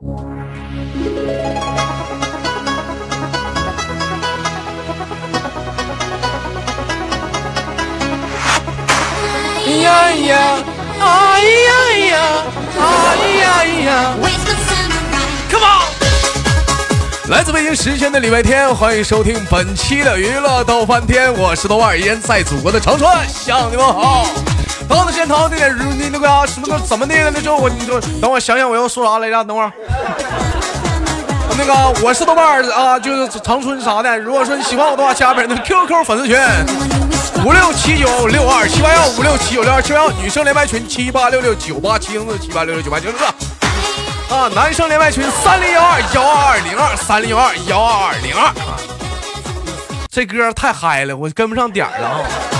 呀呀，哎呀呀，哎呀呀，Come on！来自北京时间的礼拜天，欢迎收听本期的娱乐逗翻天，我是豆瓣，依然在祖国的长春向你们好。到了现场，那点你那个什么的怎么的了？那就我你说，等我想想我要说啥来着？等会儿。那个我是豆瓣啊，就是长春啥的。如果说你喜欢我的话，加本人的 QQ 粉丝群五六七九六二七八幺五六七九六二七八幺，女生连麦群七八六六九八七零四七八六六九八七零四啊，男生连麦群三零幺二幺二零二三零幺二幺二零二啊。这歌太嗨了，我跟不上点儿了啊！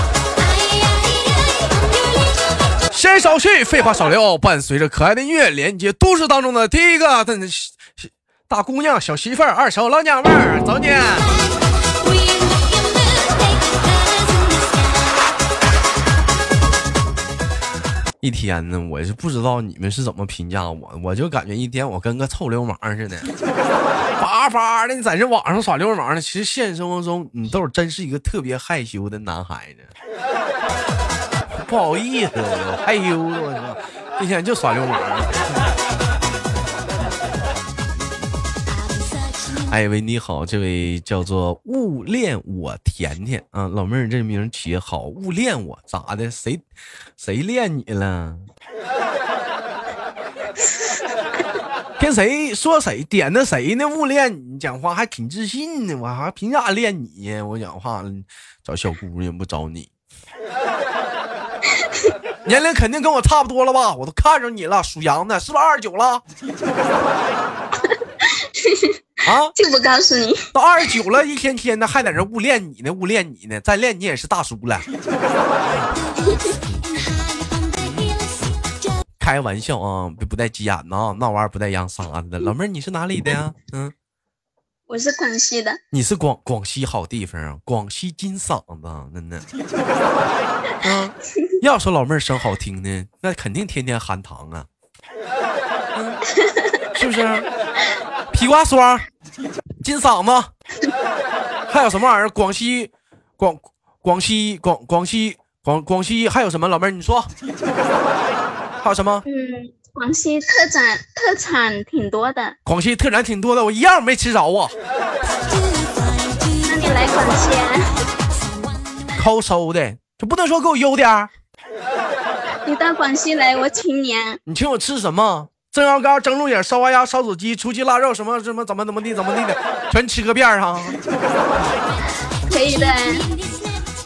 先少叙，废话少聊，伴随着可爱的音乐，连接都市当中的第一个大姑娘、小媳妇儿、二手老娘们儿，走你！一天呢，我是不知道你们是怎么评价我，我就感觉一天我跟个臭流氓似的，叭叭的在这网上耍流氓呢。其实现实生活中，你豆真是一个特别害羞的男孩子，不好意思，我害羞，我操，一天就耍流氓。哎喂，你好，这位叫做勿恋我甜甜啊，老妹儿这名起好，勿恋我咋的？谁谁恋你了？跟谁说谁点的谁呢？勿恋你讲话还挺自信呢，我还凭啥恋你？我讲话找小姑娘不找你，年龄肯定跟我差不多了吧？我都看着你了，属羊的，是不是二十九了？啊！就不告诉你，都二十九了，一天天的还在这误恋你呢，误恋你呢，再恋你也是大叔了。开玩笑啊，不不带急眼呐，那玩意儿不带扬沙子的。老妹儿，你是哪里的呀？嗯，我是广西的。你是广广西好地方啊，广西金嗓子，真的。嗯，要说老妹儿声好听呢，那肯定天天含糖啊，是不是？皮瓜霜，金嗓子，还有什么玩意儿？广西，广广西广广西广广西还有什么？老妹儿你说，还有什么？嗯，广西特产特产挺多的。广西特产挺多的，我一样没吃着啊。那你来广西？抠搜的，就不能说给我邮点儿？你到广西来，我请你。你请我吃什么？蒸羊羔、蒸鹿眼、烧花鸭、烧子鸡、雏鸡腊肉，什么什么怎么怎么地怎么地的，全吃个遍哈。可以的。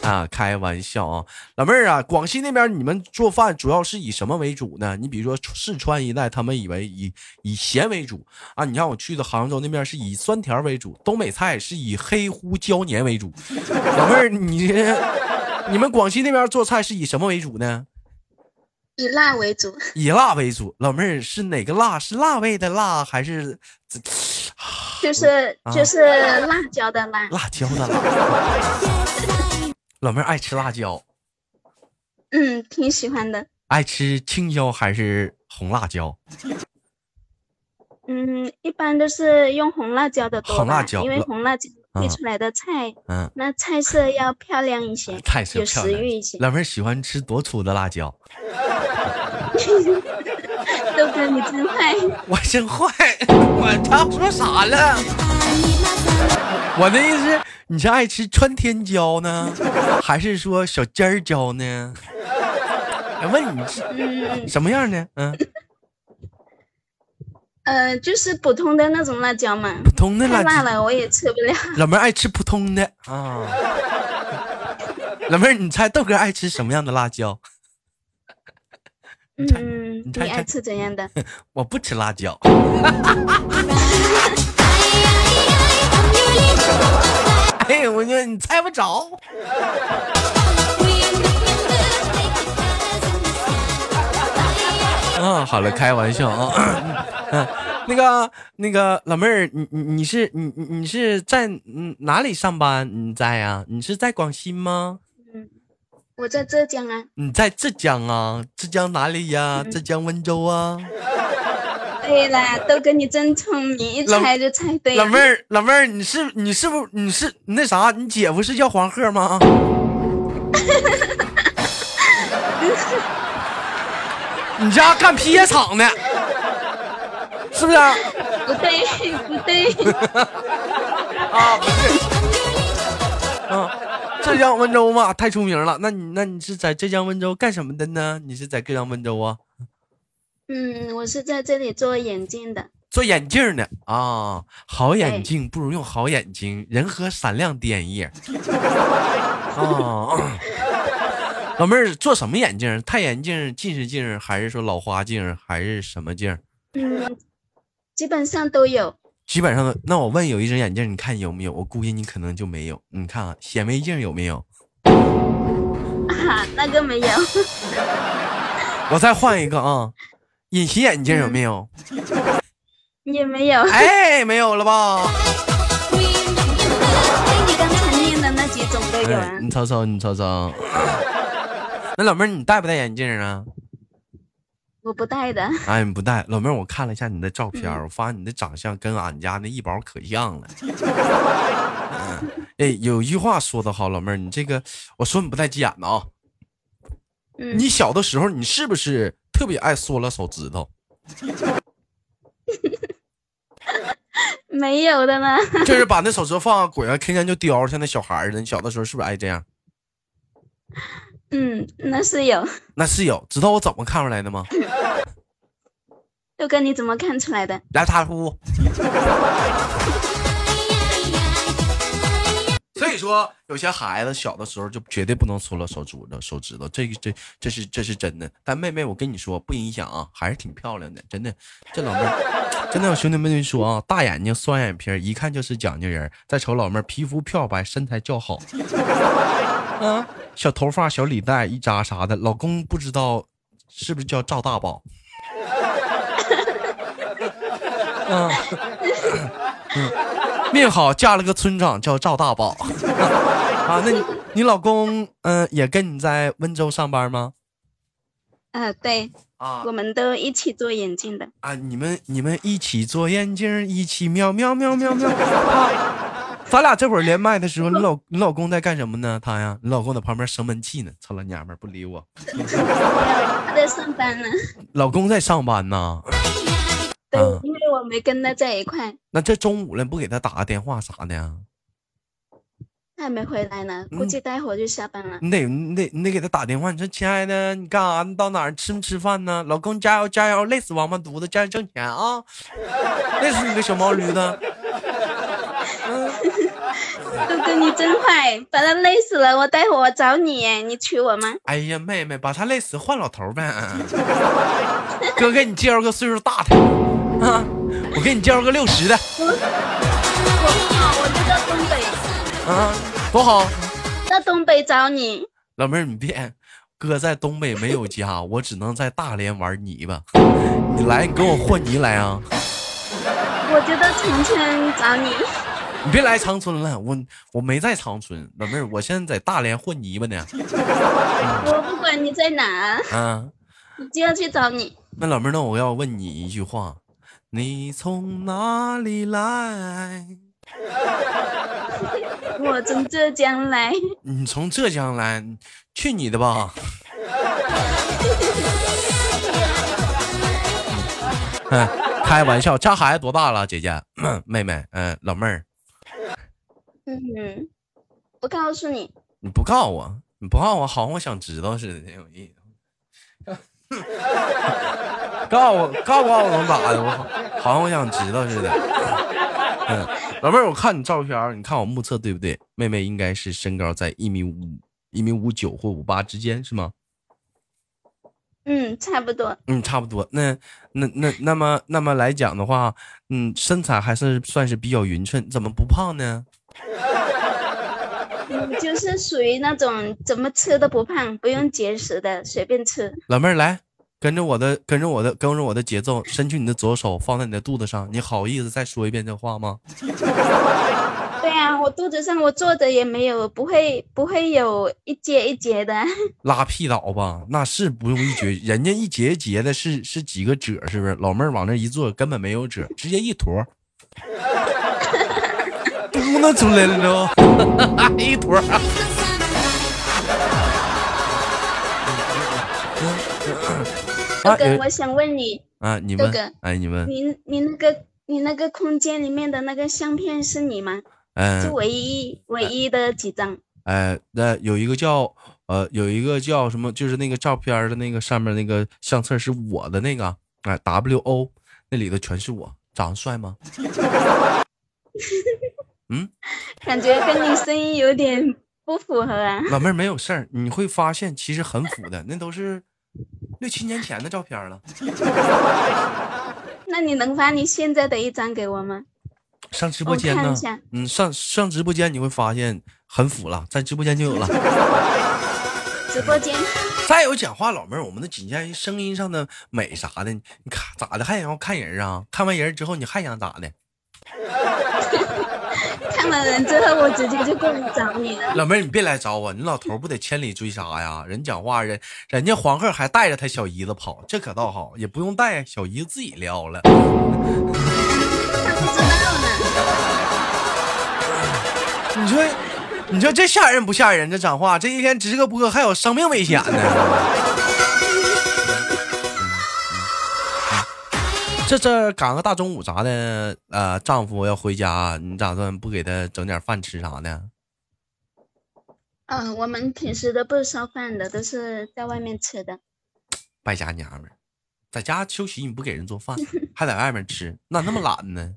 啊，开玩笑啊，老妹儿啊，广西那边你们做饭主要是以什么为主呢？你比如说四川一带，他们以为以以咸为主啊。你像我去的杭州那边是以酸甜为主，东北菜是以黑胡椒黏为主。老妹儿，你你们广西那边做菜是以什么为主呢？以辣为主，以辣为主。老妹儿是哪个辣？是辣味的辣，还是？就是就是辣椒的辣。辣椒的辣。老妹儿爱吃辣椒。嗯，挺喜欢的。爱吃青椒还是红辣椒？嗯，一般都是用红辣椒的多。红辣椒，因为红辣椒配出来的菜，嗯，那菜色要漂亮一些，菜色有食欲一些。老妹儿喜欢吃多粗的辣椒？豆哥，你真坏！我真坏！我他说啥了？我的意思，你是爱吃川天椒呢，还是说小尖儿椒呢？我问你是什么样的？嗯，呃，就是普通的那种辣椒嘛。普通的辣椒。太辣了，我也吃不了。老妹儿爱吃普通的啊。老妹儿，你猜豆哥爱吃什么样的辣椒？嗯，你爱吃怎样的？我不吃辣椒。哎，我说你猜不着。嗯，好了，开玩笑啊。嗯，那个那个老妹儿，你你你是你你你是在嗯哪里上班？你在呀？你是在广西吗？我在浙江啊，你在浙江啊？浙江哪里呀？浙江温州啊？对了，都跟你真聪明，一猜就猜对了。老妹儿，老妹儿，你是你是不你是那啥？你姐夫是叫黄鹤吗？你家干皮鞋厂的，是不是？不对，不对。啊，不对。啊，浙江温州嘛，太出名了。那你那你是在浙江温州干什么的呢？你是在浙江温州啊？嗯，我是在这里做眼镜的。做眼镜的啊，好眼镜不如用好眼睛，人和闪亮点眼。哦。老妹儿做什么眼镜？太阳镜、近视镜，还是说老花镜，还是什么镜？嗯，基本上都有。基本上，那我问有一只眼镜，你看有没有？我估计你可能就没有。你看啊，显微镜有没有？啊，那个没有。我再换一个啊，隐形眼镜有没有？也没有。哎，没有了吧？你刚才念的那几种都有啊。你瞅瞅，你瞅瞅。那老妹儿，你戴不戴眼镜啊？我不戴的。哎，你不戴，老妹儿，我看了一下你的照片，我发现你的长相跟俺家那一宝可像了。哎，有一句话说的好，老妹儿，你这个，我说你不带急眼的啊。你小的时候，你是不是特别爱缩了手指头？没有的呢。就是把那手指头放滚上，天天就叼，像那小孩似的。你小的时候是不是爱这样？嗯，那是有，那是有，知道我怎么看出来的吗？六哥，你怎么看出来的？来，他呼。说，有些孩子小的时候就绝对不能搓了手指头，手指头，这个这这是这是真的。但妹妹，我跟你说，不影响啊，还是挺漂亮的，真的。这老妹，真的，我兄弟们跟你说啊，大眼睛，双眼皮，一看就是讲究人。再瞅老妹，皮肤漂白，身材较好。啊，小头发、小礼带一扎啥的，老公不知道是不是叫赵大宝？嗯 命好，嫁了个村长叫赵大宝。啊，那你你老公嗯也跟你在温州上班吗？啊，对，啊，我们都一起做眼镜的。啊，你们你们一起做眼镜，一起喵喵喵喵喵。咱俩这会儿连麦的时候，你 老你老公在干什么呢？他呀，你老公在旁边生闷气呢。操老娘们儿不理我。他在上班呢。老公在上班呢。对，因为我没跟他在一块。那这中午了，不给他打个电话啥的呀？他还没回来呢，估计待会儿就下班了。你得你得你得给他打电话，你说亲爱的，你干啥？你到哪儿吃没吃饭呢？老公加油加油，累死王八犊子，加油挣钱啊！累死你个小毛驴子。哥哥，你真坏，把他累死了。我待会我找你，你娶我吗？哎呀，妹妹，把他累死换老头呗。哥给你介绍个岁数大的啊，我给你介绍个六十的。我好，我就在东北。啊，多好。在东北找你。老妹儿，你别，哥在东北没有家，我只能在大连玩泥巴。你来，你跟我和泥来啊。我就到长春找你。你别来长春了，我我没在长春，老妹儿，我现在在大连混泥巴呢。我不管你在哪，啊，我就要去找你。那老妹儿，那我要问你一句话，你从哪里来？我从浙江来。你从浙江来？去你的吧！嗯，开玩笑，家孩子多大了？姐姐、妹妹，嗯，老妹儿。嗯，不告诉你，你不告诉我，你不告诉我，好像我想知道似的，挺有意思。告诉我，告诉我能打的？我好像我想知道似的。嗯，老妹儿，我看你照片，你看我目测对不对？妹妹应该是身高在一米五、一米五九或五八之间，是吗？嗯，差不多。嗯，差不多。那那那那么那么来讲的话，嗯，身材还是算是比较匀称，怎么不胖呢？你 就是属于那种怎么吃都不胖，不用节食的，随便吃。老妹儿来，跟着我的，跟着我的，跟着我的节奏，伸去你的左手，放在你的肚子上。你好意思再说一遍这话吗？对啊，我肚子上我坐着也没有，不会不会有一节一节的。拉屁倒吧，那是不用一节，人家一节一节的是是几个褶，是不是？老妹儿往那一坐，根本没有褶，直接一坨，嘟囔出来了，都一坨。哥哥，我想问你啊，你问，哎，你问，你你那个你那个空间里面的那个相片是你吗？嗯，就唯一唯一的几张。哎，那有一个叫呃，有一个叫什么，就是那个照片的那个上面那个相册是我的那个，哎，W O，那里头全是我，长得帅吗？嗯，感觉跟你声音有点不符合啊。老妹儿没有事儿，你会发现其实很符的，那都是。六七年前的照片了，那你能发你现在的一张给我吗？上直播间呢？嗯，上上直播间你会发现很腐了，在直播间就有了。直播间。再有讲话，老妹儿，我们的仅限于声音上的美啥的，你看咋的还想要看人啊？看完人之后你还想咋的？看完人之后，我直接就过来找你了。老妹儿，你别来找我，你老头不得千里追杀呀？人讲话，人人家黄鹤还带着他小姨子跑，这可倒好，也不用带，小姨子自己撩了。他不知道呢。你说，你说这吓人不吓人？这讲话，这一天直播还有生命危险呢。这这赶个大中午啥的，呃，丈夫要回家，你打算不给他整点饭吃啥的？嗯，我们平时都不烧饭的，都是在外面吃的。败家娘们儿，在家休息你不给人做饭，还在外面吃，那那么懒呢？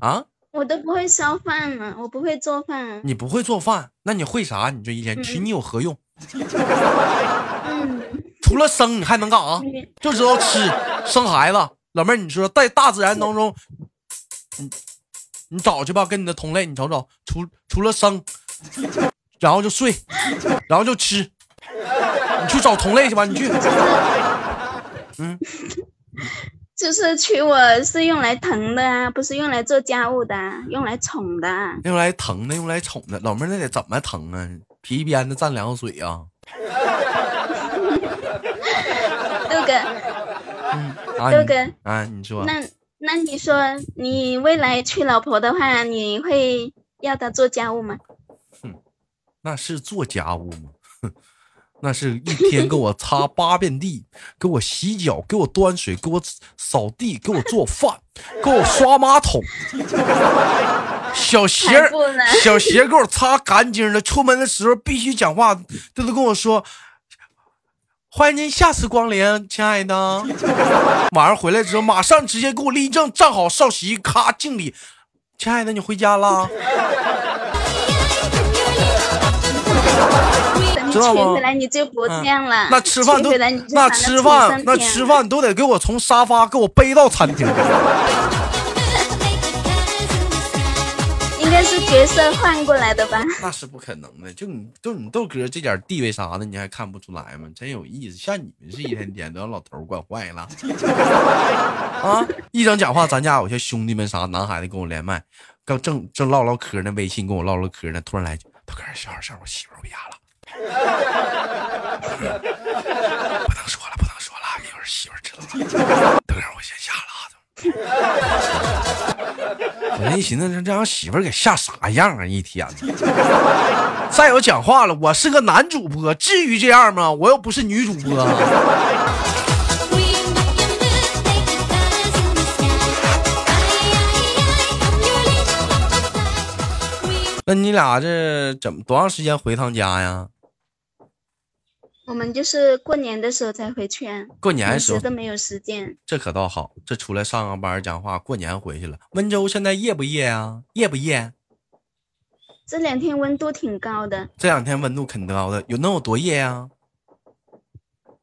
啊？我都不会烧饭呢，我不会做饭。你不会做饭，那你会啥？你这一天娶你有何用？嗯。除了生，你还能干啥？就知道吃，生孩子。老妹儿，你说在大自然当中，你你找去吧，跟你的同类，你瞅瞅，除除了生，然后就睡，然后就吃，你去找同类去吧，你去。嗯，就是娶我是用来疼的啊，不是用来做家务的，用来宠的。用来疼的，用来宠的。老妹儿，那得怎么疼啊？皮鞭子蘸凉水啊？六哥。哥哥啊，你说那那你说你未来娶老婆的话，你会要她做家务吗？哼，那是做家务吗？哼，那是一天给我擦 八遍地，给我洗脚，给我端水，给我扫地，给我做饭，给我刷马桶。小鞋小鞋给我擦干净了。出门的时候必须讲话，他都跟我说。欢迎您下次光临，亲爱的。晚上回来之后，马上直接给我立正，站好，少席，咔敬礼。亲爱的，你回家了。知道吗？回来你就不这样了。那吃饭都那吃饭那吃饭都得给我从沙发给我背到餐厅。该是角色换过来的吧？那是不可能的，就你就你豆哥这点地位啥的，你还看不出来吗？真有意思，像你们是一天天都让老头惯坏了 啊！一整讲话，咱家有些兄弟们啥男孩子跟我连麦，刚正正唠唠嗑呢，微信跟我唠唠嗑呢，突然来句：“豆哥，小点声，我媳妇回家了。”一寻思，这让媳妇给吓啥样啊？一天，再有讲话了，我是个男主播，至于这样吗？我又不是女主播。那你俩这怎么多长时间回趟家呀？我们就是过年的时候才回去啊，过年的时候都没有时间。这可倒好，这出来上个班讲话，过年回去了。温州现在热不热啊？热不热？这两天温度挺高的。这两天温度挺高的，有能有多热呀？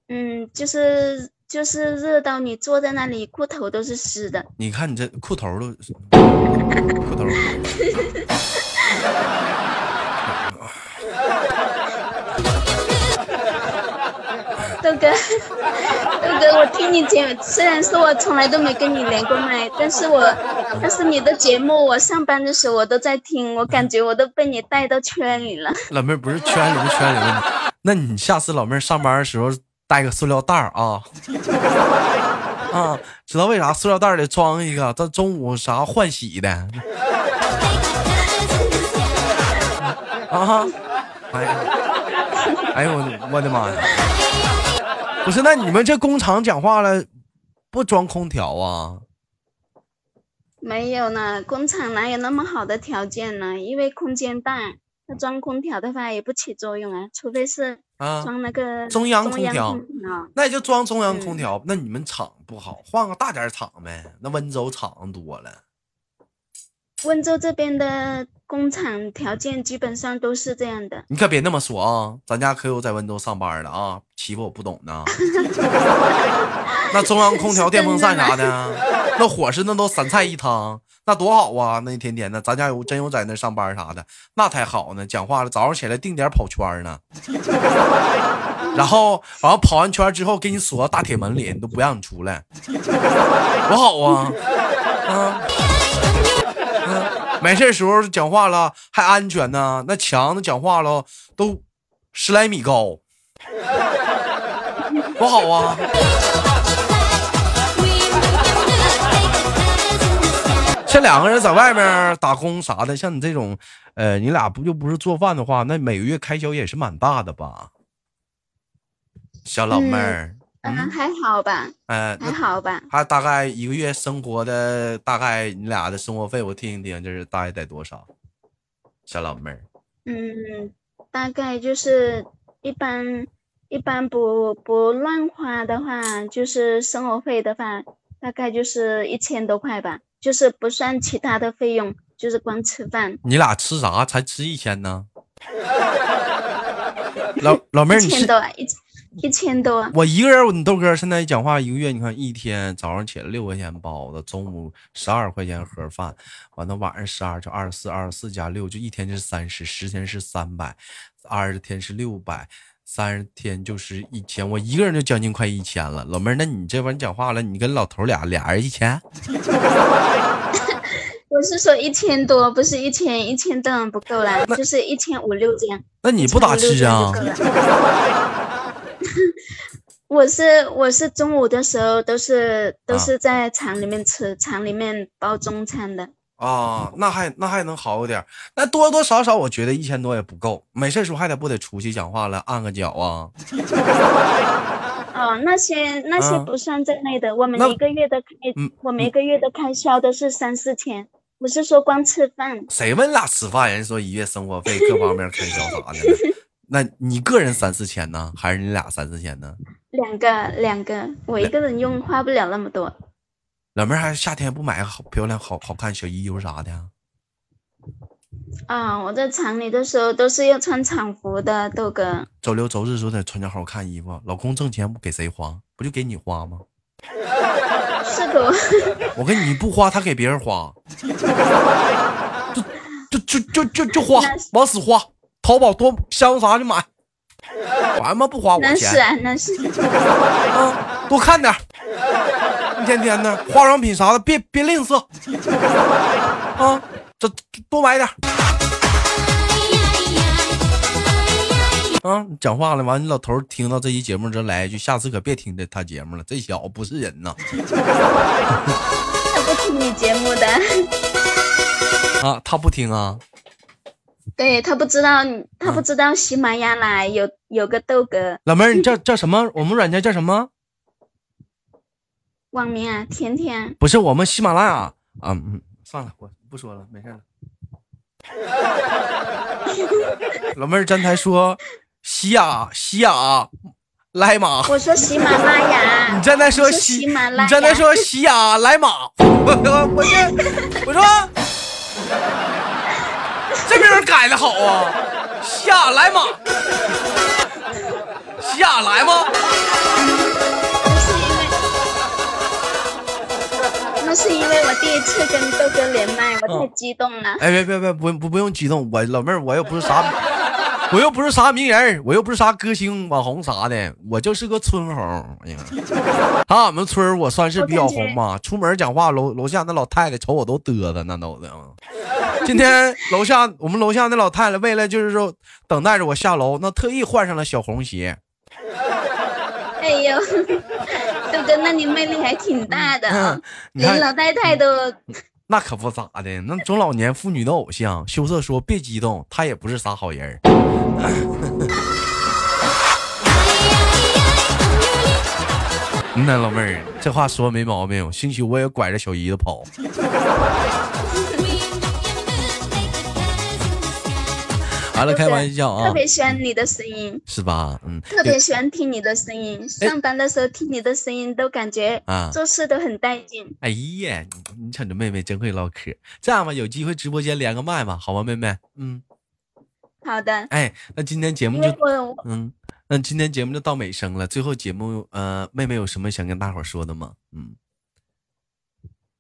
嗯，就是就是热到你坐在那里，裤头都是湿的。你看你这裤头都，裤头。豆哥，豆哥，我听你节，虽然说我从来都没跟你连过麦，但是我，但是你的节目，我上班的时候我都在听，我感觉我都被你带到圈里了。老妹儿不是圈里不圈里的，那你下次老妹儿上班的时候带个塑料袋儿啊，啊，知道为啥塑料袋里装一个，到中午啥换洗的。啊哈，哎呀，哎呦我的妈呀！不是，那你们这工厂讲话了，不装空调啊？没有呢，工厂哪有那么好的条件呢？因为空间大，那装空调的话也不起作用啊，除非是装那个中央空调。那也就装中央空调。那你们厂不好，换个大点厂呗。那温州厂多了。温州这边的工厂条件基本上都是这样的。你可别那么说啊，咱家可有在温州上班的啊，欺负我不懂呢。那中央空调、电风扇啥的，那伙食那都三菜一汤，那多好啊！那一天天的，咱家有真有在那上班啥的，那才好呢。讲话了，早上起来定点跑圈呢，然后完了跑完圈之后，给你锁大铁门里，都不让你出来，多好啊！啊。没事时候讲话了还安全呢，那墙子讲话了都十来米高，多好啊！像两个人在外面打工啥的，像你这种，呃，你俩不就不是做饭的话，那每个月开销也是蛮大的吧，小老妹儿。嗯，还好吧。嗯，还好吧。他大概一个月生活的大概，你俩的生活费我听一听，就是大概得多少？小老妹儿。嗯，大概就是一般一般不不乱花的话，就是生活费的话，大概就是一千多块吧，就是不算其他的费用，就是光吃饭。你俩吃啥才吃一千呢？老老妹儿，你一千多一千。一千多，我一个人，你豆哥现在讲话一个月，你看一天早上起来六块钱包子，中午十二块钱盒饭，完了晚上十二就二十四，二十四加六就一天就是三十，十天是三百，二十天是六百，三十天就是一千，我一个人就将近快一千了。老妹儿，那你这玩意讲话了，你跟老头俩俩人一千？我是说一千多，不是一千，一千当然不够了，就是一千五六这样。那你不咋吃啊？我是我是中午的时候都是都是在厂里面吃，厂里面包中餐的啊，那还那还能好一点，那多多少少我觉得一千多也不够，没事时候还得不得出去讲话了，按个脚啊。哦，那些那些不算在内的，我们一个月的开，我们一个月的开销都是三四千，不是说光吃饭。谁问俩吃饭？人说一月生活费各方面开销啥的。那你个人三四千呢，还是你俩三四千呢？两个，两个，我一个人用花不了那么多。老妹儿，还夏天不买个好漂亮、好好看小衣服啥的？啊，我在厂里的时候都是要穿厂服的，豆哥。周六周日时候得穿件好看衣服。老公挣钱不给谁花？不就给你花吗？是的。我跟你不花，他给别人花。就就就就就就花，往死花。淘宝多香啥就买，管吗？不花我钱。那是啊，那是。啊，多看点一天天的化妆品啥的，别别吝啬。啊，这多买点啊，讲话了，完你老头听到这期节目之后来一句，下次可别听这他节目了，这小子不是人呐。他不听你节目的。啊，他不听啊。对他不知道，他不知道喜马拉雅有有个豆哥。老妹儿，你叫叫什么？我们软件叫什么？网名啊，甜甜。不是我们喜马拉雅啊，嗯，算了，我不说了，没事了。老妹儿，刚才说喜雅喜雅来马。我说喜马拉雅。你刚才说喜马拉，你刚才说喜雅来马。我我我这我说。这名改的好啊，下来嘛？下来吗？那是因为，那是因为我第一次跟豆哥连麦，我太激动了。哎，别别别，不不不用激动，我老妹儿我又不是啥，我又不是啥名人，我又不是啥歌星、网红啥的，我就是个村红。哎呀，俺们村我算是比较红吧。出门讲话，楼楼下那老太太瞅我都嘚瑟，那都的。今天楼下我们楼下那老太太为了就是说等待着我下楼，那特意换上了小红鞋。哎呦，豆哥，那你魅力还挺大的，连老太太都。那可不咋的，那中老年妇女的偶像。羞涩说：“别激动，她也不是啥好人。”那老妹儿，这话说没毛病。兴许我也拐着小姨子跑。完了，开玩笑啊！特别喜欢你的声音，是吧？嗯，特别喜欢听你的声音。上班的时候听你的声音，都感觉啊，做事都很带劲。哎呀，你瞅着妹妹真会唠嗑。这样吧，有机会直播间连个麦吧，好吗，妹妹？嗯，好的。哎，那今天节目就嗯，那今天节目就到尾声了。最后节目，呃，妹妹有什么想跟大伙说的吗？嗯。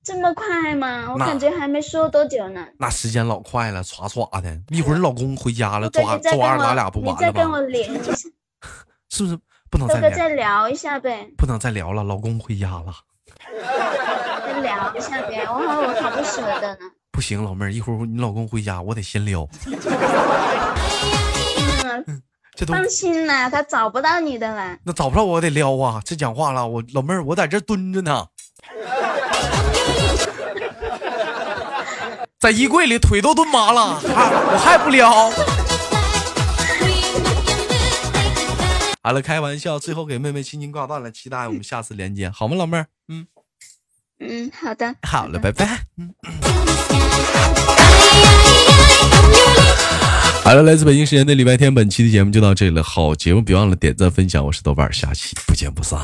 这么快吗？我感觉还没说多久呢。那时间老快了，唰唰的。一会儿老公回家了，抓抓着咱俩不完了吗？你再跟我连一下，是不是不能再再聊一下呗？不能再聊了，老公回家了。再聊一下呗，我好我好不舍得呢。不行，老妹儿，一会儿你老公回家，我得先撩。嗯，这都放心啦，他找不到你的了。那找不到我得撩啊！这讲话了，我老妹儿，我在这蹲着呢。在衣柜里腿都蹲麻了，我还不撩。好了，开玩笑，最后给妹妹轻轻挂断了，期待我们下次连接，好吗，老妹儿？嗯嗯，好的，好了，拜拜。嗯。好了，来自北京时间的礼拜天，本期的节目就到这里了。好节目，别忘了点赞分享。我是豆瓣，下期不见不散。